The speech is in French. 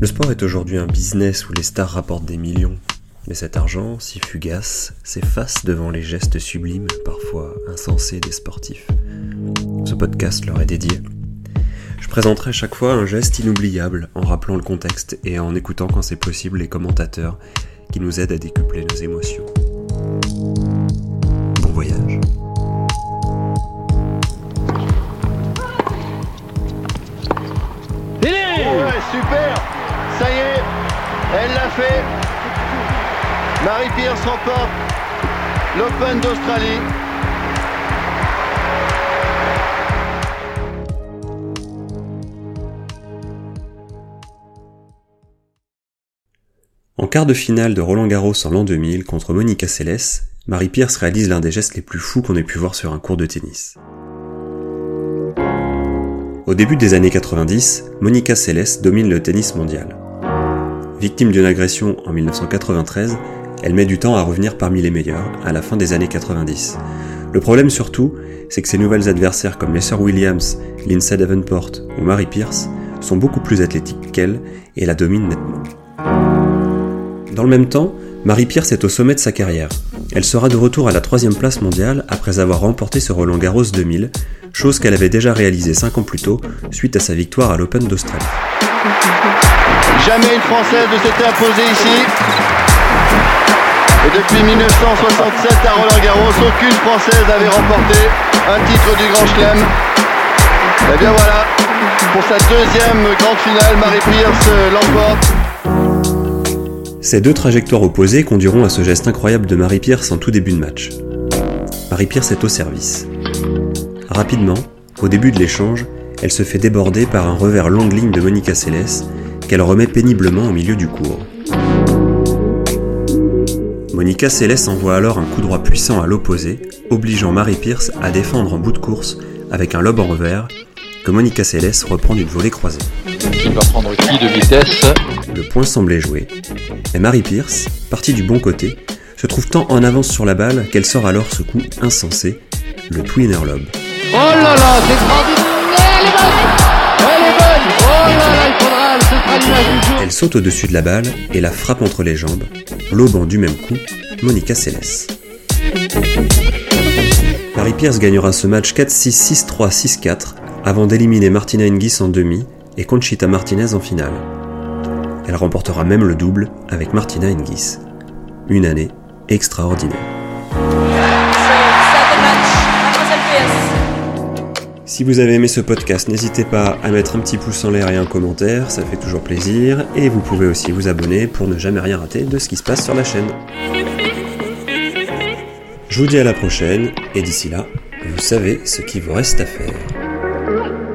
Le sport est aujourd'hui un business où les stars rapportent des millions. Mais cet argent, si fugace, s'efface devant les gestes sublimes, parfois insensés des sportifs. Ce podcast leur est dédié. Je présenterai chaque fois un geste inoubliable en rappelant le contexte et en écoutant quand c'est possible les commentateurs qui nous aident à décupler nos émotions. Bon voyage. Ouais, super Ça y est, elle l'a fait. Marie Pierce remporte l'Open d'Australie. En quart de finale de Roland Garros en l'an 2000 contre Monica Seles, Marie Pierce réalise l'un des gestes les plus fous qu'on ait pu voir sur un cours de tennis. Au début des années 90, Monica Seles domine le tennis mondial. Victime d'une agression en 1993, elle met du temps à revenir parmi les meilleurs à la fin des années 90. Le problème surtout, c'est que ses nouvelles adversaires comme les Williams, Lindsay Davenport ou Marie Pierce sont beaucoup plus athlétiques qu'elle et la dominent nettement. Dans le même temps, Marie Pierce est au sommet de sa carrière. Elle sera de retour à la troisième place mondiale après avoir remporté ce Roland Garros 2000, chose qu'elle avait déjà réalisée 5 ans plus tôt suite à sa victoire à l'Open d'Australie. Jamais une Française ne s'était imposée ici. Et depuis 1967 à Roland Garros, aucune Française n'avait remporté un titre du Grand Chelem. Et bien voilà, pour sa deuxième grande finale, Marie Pierce l'emporte. Ces deux trajectoires opposées conduiront à ce geste incroyable de Marie Pierce en tout début de match. Marie Pierce est au service. Rapidement, au début de l'échange, elle se fait déborder par un revers longue ligne de Monica Seles qu'elle remet péniblement au milieu du cours. Monica Seles envoie alors un coup droit puissant à l'opposé, obligeant Marie Pierce à défendre en bout de course avec un lob en revers que Monica Seles reprend d'une volée croisée. Qui va prendre qui de vitesse? Le point semblait joué, et Marie Pierce, partie du bon côté, se trouve tant en avance sur la balle qu'elle sort alors ce coup insensé, le twinner lob. Oh là là, c'est Elle est bonne Elle est bonne Oh là là, Elle saute au-dessus de la balle et la frappe entre les jambes, lobant du même coup Monica Seles. Marie Pierce gagnera ce match 4-6, 6-3, 6-4 avant d'éliminer Martina Hingis en demi et Conchita Martinez en finale. Elle remportera même le double avec Martina Hingis. Une année extraordinaire. Si vous avez aimé ce podcast, n'hésitez pas à mettre un petit pouce en l'air et un commentaire, ça fait toujours plaisir, et vous pouvez aussi vous abonner pour ne jamais rien rater de ce qui se passe sur la chaîne. Je vous dis à la prochaine, et d'ici là, vous savez ce qu'il vous reste à faire.